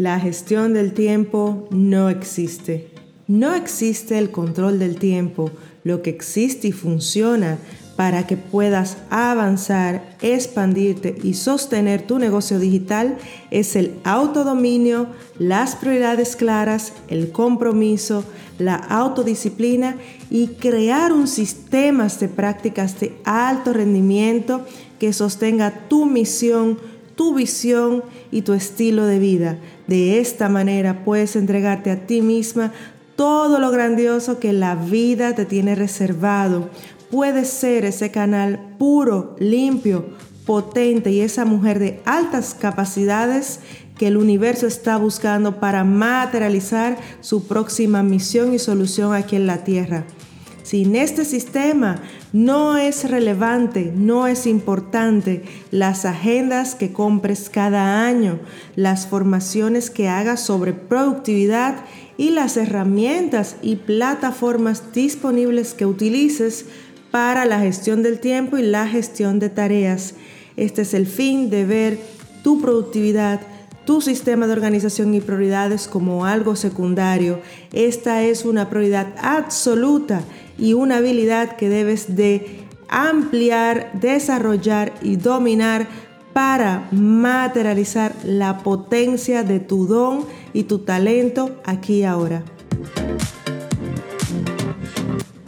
La gestión del tiempo no existe. No existe el control del tiempo. Lo que existe y funciona para que puedas avanzar, expandirte y sostener tu negocio digital es el autodominio, las prioridades claras, el compromiso, la autodisciplina y crear un sistema de prácticas de alto rendimiento que sostenga tu misión, tu visión y tu estilo de vida. De esta manera puedes entregarte a ti misma todo lo grandioso que la vida te tiene reservado. Puedes ser ese canal puro, limpio, potente y esa mujer de altas capacidades que el universo está buscando para materializar su próxima misión y solución aquí en la Tierra. Sin este sistema no es relevante, no es importante las agendas que compres cada año, las formaciones que hagas sobre productividad y las herramientas y plataformas disponibles que utilices para la gestión del tiempo y la gestión de tareas. Este es el fin de ver tu productividad tu sistema de organización y prioridades como algo secundario. Esta es una prioridad absoluta y una habilidad que debes de ampliar, desarrollar y dominar para materializar la potencia de tu don y tu talento aquí y ahora.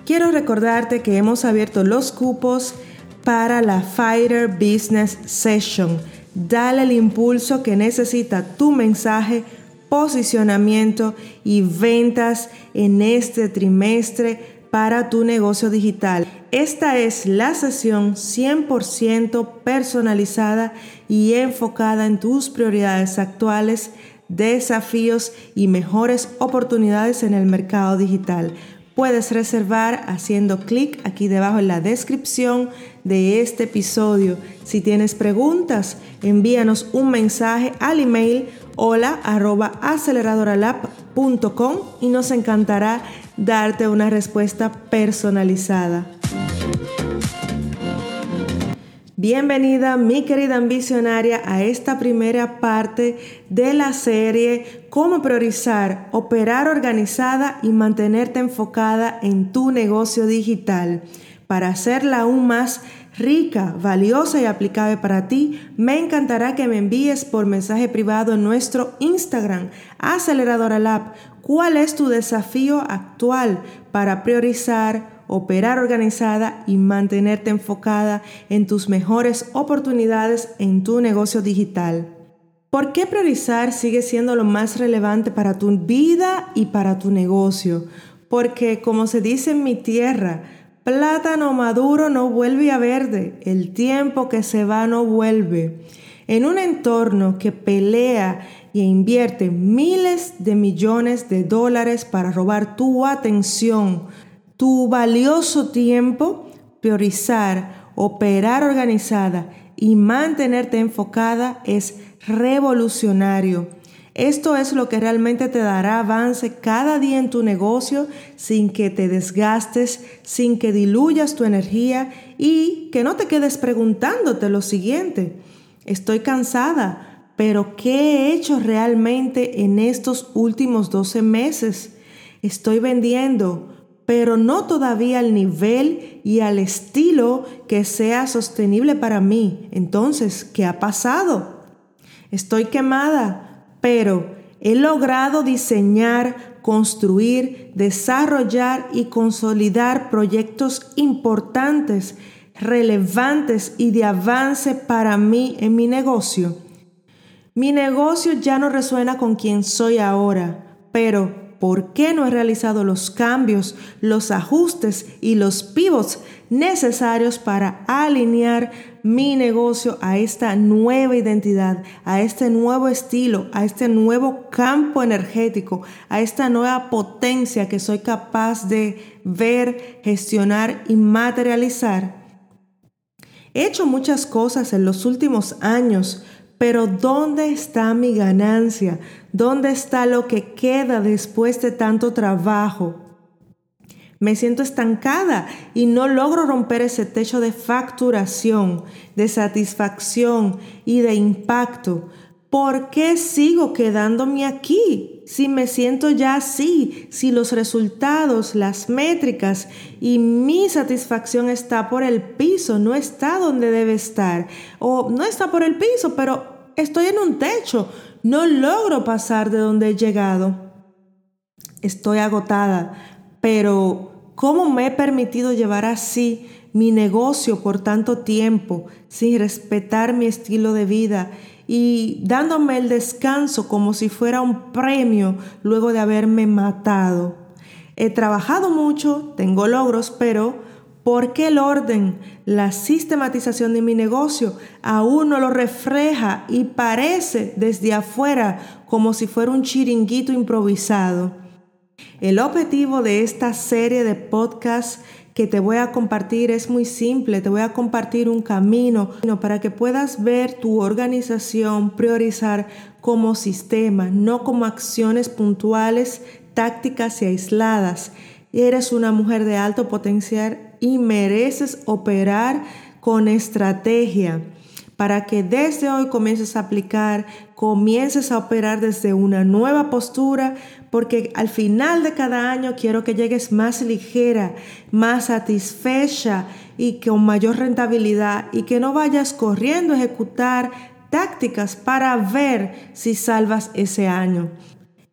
Quiero recordarte que hemos abierto los cupos para la Fighter Business Session Dale el impulso que necesita tu mensaje, posicionamiento y ventas en este trimestre para tu negocio digital. Esta es la sesión 100% personalizada y enfocada en tus prioridades actuales, desafíos y mejores oportunidades en el mercado digital. Puedes reservar haciendo clic aquí debajo en la descripción de este episodio. Si tienes preguntas, envíanos un mensaje al email hola arroba aceleradoralab.com y nos encantará darte una respuesta personalizada. Bienvenida mi querida ambicionaria a esta primera parte de la serie Cómo priorizar, operar organizada y mantenerte enfocada en tu negocio digital. Para hacerla aún más rica, valiosa y aplicable para ti, me encantará que me envíes por mensaje privado en nuestro Instagram, Aceleradora Lab, cuál es tu desafío actual para priorizar, operar organizada y mantenerte enfocada en tus mejores oportunidades en tu negocio digital. ¿Por qué priorizar sigue siendo lo más relevante para tu vida y para tu negocio? Porque como se dice en mi tierra, plátano maduro no vuelve a verde, el tiempo que se va no vuelve. En un entorno que pelea e invierte miles de millones de dólares para robar tu atención, tu valioso tiempo, priorizar, operar organizada y mantenerte enfocada es revolucionario. Esto es lo que realmente te dará avance cada día en tu negocio sin que te desgastes, sin que diluyas tu energía y que no te quedes preguntándote lo siguiente. Estoy cansada, pero ¿qué he hecho realmente en estos últimos 12 meses? Estoy vendiendo, pero no todavía al nivel y al estilo que sea sostenible para mí. Entonces, ¿qué ha pasado? Estoy quemada, pero he logrado diseñar, construir, desarrollar y consolidar proyectos importantes, relevantes y de avance para mí en mi negocio. Mi negocio ya no resuena con quien soy ahora, pero por qué no he realizado los cambios, los ajustes y los pivots necesarios para alinear mi negocio a esta nueva identidad, a este nuevo estilo, a este nuevo campo energético, a esta nueva potencia que soy capaz de ver, gestionar y materializar. He hecho muchas cosas en los últimos años pero ¿dónde está mi ganancia? ¿Dónde está lo que queda después de tanto trabajo? Me siento estancada y no logro romper ese techo de facturación, de satisfacción y de impacto. ¿por qué sigo quedándome aquí? Si me siento ya así, si los resultados, las métricas y mi satisfacción está por el piso, no está donde debe estar, o no está por el piso, pero estoy en un techo, no logro pasar de donde he llegado. Estoy agotada, pero ¿cómo me he permitido llevar así mi negocio por tanto tiempo sin respetar mi estilo de vida y dándome el descanso como si fuera un premio luego de haberme matado. He trabajado mucho, tengo logros, pero ¿por qué el orden, la sistematización de mi negocio aún no lo refleja y parece desde afuera como si fuera un chiringuito improvisado? El objetivo de esta serie de podcasts que te voy a compartir es muy simple. Te voy a compartir un camino para que puedas ver tu organización, priorizar como sistema, no como acciones puntuales, tácticas y aisladas. Eres una mujer de alto potencial y mereces operar con estrategia para que desde hoy comiences a aplicar, comiences a operar desde una nueva postura, porque al final de cada año quiero que llegues más ligera, más satisfecha y con mayor rentabilidad y que no vayas corriendo a ejecutar tácticas para ver si salvas ese año.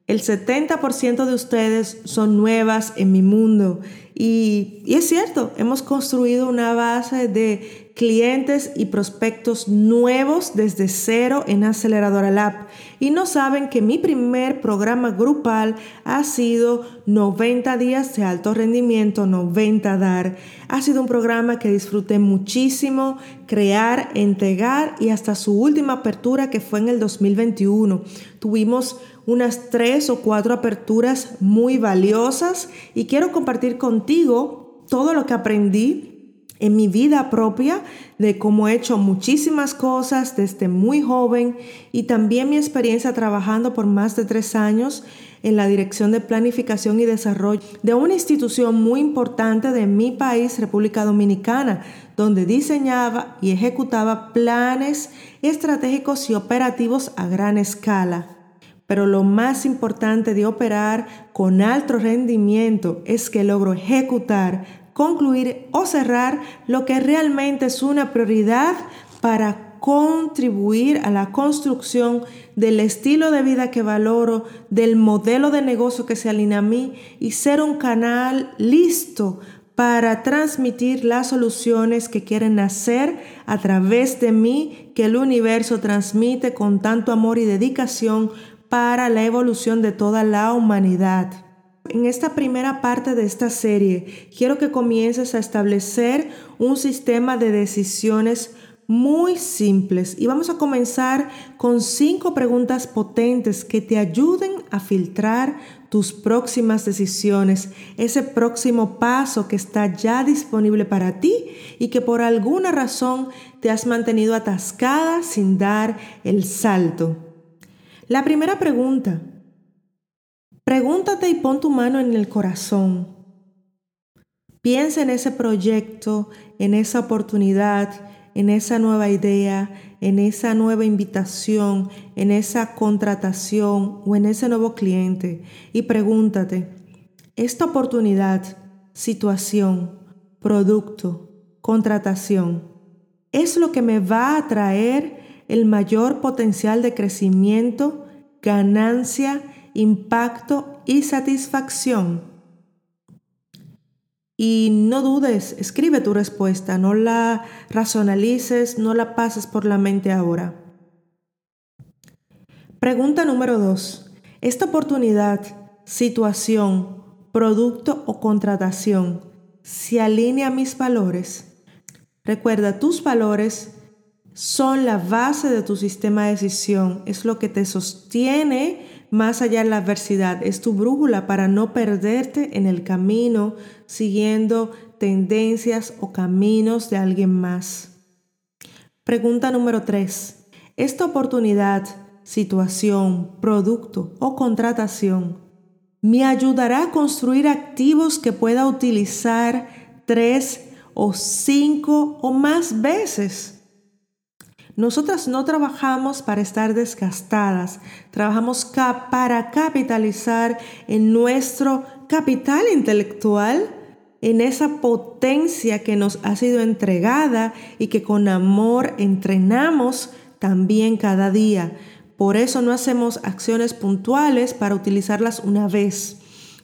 El 70% de ustedes son nuevas en mi mundo y, es cierto, hemos construido una base de clientes y prospectos nuevos desde cero en Aceleradora Lab y no saben que mi primer programa grupal ha sido 90 días de alto rendimiento, 90 dar. Ha sido un programa que disfruté muchísimo, crear, entregar y hasta su última apertura que fue en el 2021. Tuvimos unas tres o cuatro aperturas muy valiosas y quiero compartir contigo todo lo que aprendí en mi vida propia de cómo he hecho muchísimas cosas desde muy joven y también mi experiencia trabajando por más de tres años en la Dirección de Planificación y Desarrollo de una institución muy importante de mi país, República Dominicana, donde diseñaba y ejecutaba planes estratégicos y operativos a gran escala. Pero lo más importante de operar con alto rendimiento es que logro ejecutar concluir o cerrar lo que realmente es una prioridad para contribuir a la construcción del estilo de vida que valoro, del modelo de negocio que se alinea a mí y ser un canal listo para transmitir las soluciones que quieren hacer a través de mí, que el universo transmite con tanto amor y dedicación para la evolución de toda la humanidad. En esta primera parte de esta serie, quiero que comiences a establecer un sistema de decisiones muy simples y vamos a comenzar con cinco preguntas potentes que te ayuden a filtrar tus próximas decisiones, ese próximo paso que está ya disponible para ti y que por alguna razón te has mantenido atascada sin dar el salto. La primera pregunta, Pregúntate y pon tu mano en el corazón. Piensa en ese proyecto, en esa oportunidad, en esa nueva idea, en esa nueva invitación, en esa contratación o en ese nuevo cliente y pregúntate, esta oportunidad, situación, producto, contratación, es lo que me va a traer el mayor potencial de crecimiento, ganancia impacto y satisfacción. Y no dudes, escribe tu respuesta, no la racionalices, no la pases por la mente ahora. Pregunta número dos. ¿Esta oportunidad, situación, producto o contratación se alinea a mis valores? Recuerda, tus valores son la base de tu sistema de decisión, es lo que te sostiene más allá de la adversidad, es tu brújula para no perderte en el camino siguiendo tendencias o caminos de alguien más. Pregunta número 3. ¿Esta oportunidad, situación, producto o contratación me ayudará a construir activos que pueda utilizar tres o cinco o más veces? Nosotras no trabajamos para estar desgastadas, trabajamos para capitalizar en nuestro capital intelectual, en esa potencia que nos ha sido entregada y que con amor entrenamos también cada día. Por eso no hacemos acciones puntuales para utilizarlas una vez.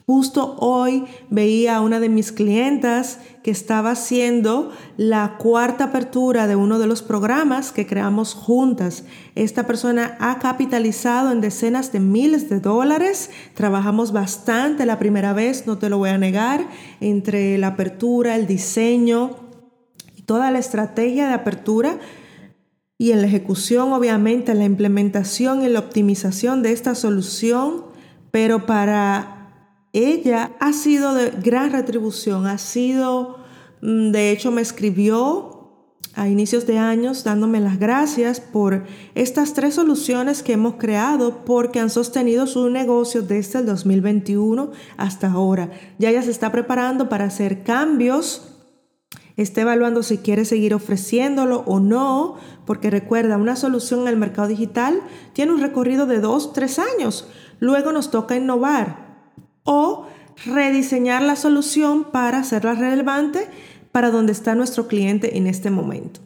Justo hoy veía a una de mis clientas que estaba haciendo la cuarta apertura de uno de los programas que creamos juntas. Esta persona ha capitalizado en decenas de miles de dólares. Trabajamos bastante la primera vez, no te lo voy a negar, entre la apertura, el diseño y toda la estrategia de apertura y en la ejecución, obviamente, la implementación y la optimización de esta solución, pero para ella ha sido de gran retribución, ha sido, mm, de hecho me escribió a inicios de años dándome las gracias por estas tres soluciones que hemos creado porque han sostenido su negocio desde el 2021 hasta ahora. Ya ella se está preparando para hacer cambios está evaluando si quiere seguir ofreciéndolo o no, porque recuerda, una solución en el mercado digital tiene un recorrido de dos, tres años. Luego nos toca innovar o rediseñar la solución para hacerla relevante para donde está nuestro cliente en este momento.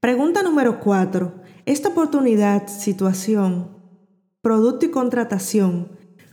Pregunta número 4. Esta oportunidad, situación, producto y contratación,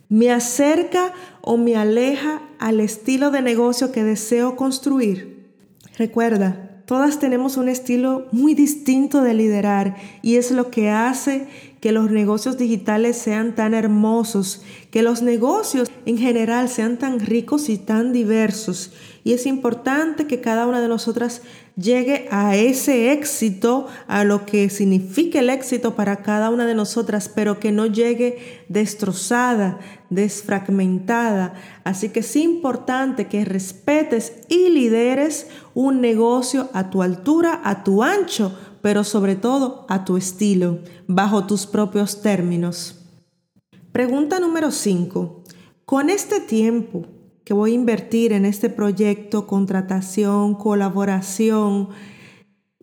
¿me acerca o me aleja al estilo de negocio que deseo construir? Recuerda, todas tenemos un estilo muy distinto de liderar y es lo que hace que los negocios digitales sean tan hermosos, que los negocios en general sean tan ricos y tan diversos. Y es importante que cada una de nosotras llegue a ese éxito, a lo que significa el éxito para cada una de nosotras, pero que no llegue destrozada, desfragmentada. Así que es importante que respetes y lideres un negocio a tu altura, a tu ancho, pero sobre todo a tu estilo, bajo tus propios términos. Pregunta número 5. Con este tiempo que voy a invertir en este proyecto, contratación, colaboración,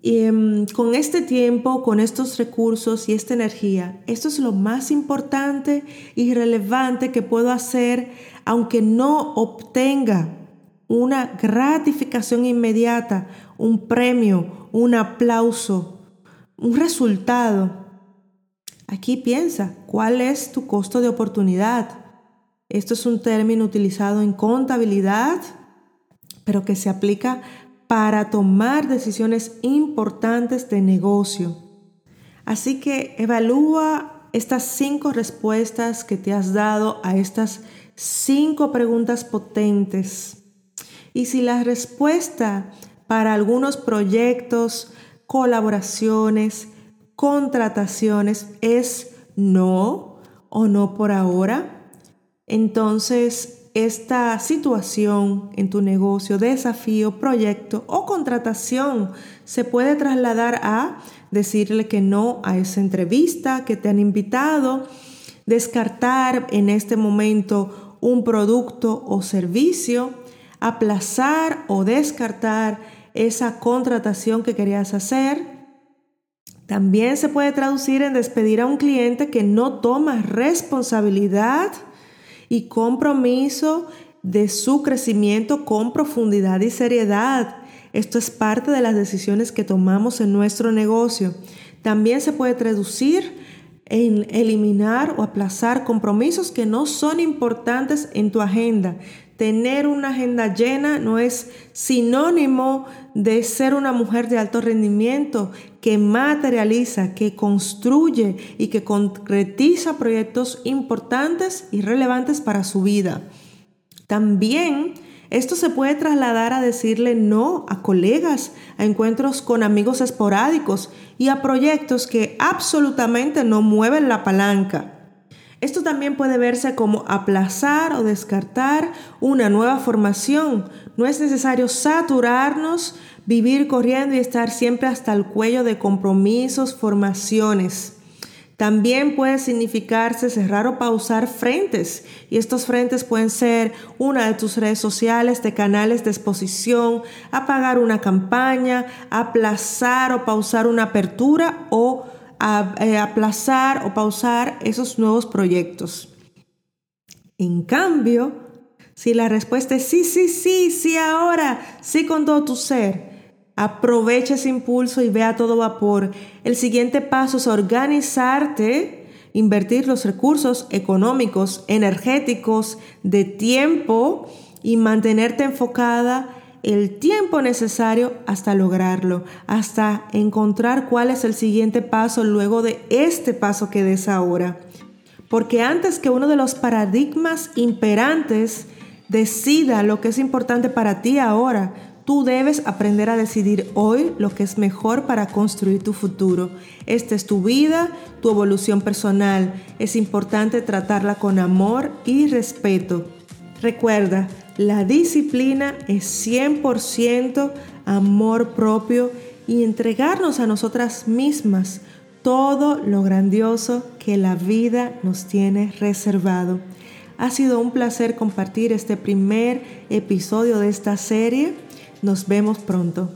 y, em, con este tiempo, con estos recursos y esta energía, esto es lo más importante y relevante que puedo hacer aunque no obtenga una gratificación inmediata, un premio, un aplauso, un resultado. Aquí piensa, ¿cuál es tu costo de oportunidad? Esto es un término utilizado en contabilidad, pero que se aplica para tomar decisiones importantes de negocio. Así que evalúa estas cinco respuestas que te has dado a estas cinco preguntas potentes. Y si la respuesta para algunos proyectos, colaboraciones, contrataciones es no o no por ahora, entonces esta situación en tu negocio, desafío, proyecto o contratación se puede trasladar a decirle que no a esa entrevista que te han invitado, descartar en este momento un producto o servicio, aplazar o descartar esa contratación que querías hacer. También se puede traducir en despedir a un cliente que no toma responsabilidad y compromiso de su crecimiento con profundidad y seriedad. Esto es parte de las decisiones que tomamos en nuestro negocio. También se puede traducir en eliminar o aplazar compromisos que no son importantes en tu agenda. Tener una agenda llena no es sinónimo de ser una mujer de alto rendimiento que materializa, que construye y que concretiza proyectos importantes y relevantes para su vida. También esto se puede trasladar a decirle no a colegas, a encuentros con amigos esporádicos y a proyectos que absolutamente no mueven la palanca. Esto también puede verse como aplazar o descartar una nueva formación. No es necesario saturarnos, vivir corriendo y estar siempre hasta el cuello de compromisos, formaciones. También puede significarse cerrar o pausar frentes. Y estos frentes pueden ser una de tus redes sociales, de canales de exposición, apagar una campaña, aplazar o pausar una apertura o eh, aplazar o pausar esos nuevos proyectos. En cambio, si la respuesta es sí, sí, sí, sí ahora, sí con todo tu ser, Aprovecha ese impulso y ve a todo vapor. El siguiente paso es organizarte, invertir los recursos económicos, energéticos, de tiempo y mantenerte enfocada el tiempo necesario hasta lograrlo, hasta encontrar cuál es el siguiente paso luego de este paso que des ahora. Porque antes que uno de los paradigmas imperantes decida lo que es importante para ti ahora, Tú debes aprender a decidir hoy lo que es mejor para construir tu futuro. Esta es tu vida, tu evolución personal. Es importante tratarla con amor y respeto. Recuerda, la disciplina es 100% amor propio y entregarnos a nosotras mismas todo lo grandioso que la vida nos tiene reservado. Ha sido un placer compartir este primer episodio de esta serie. Nos vemos pronto.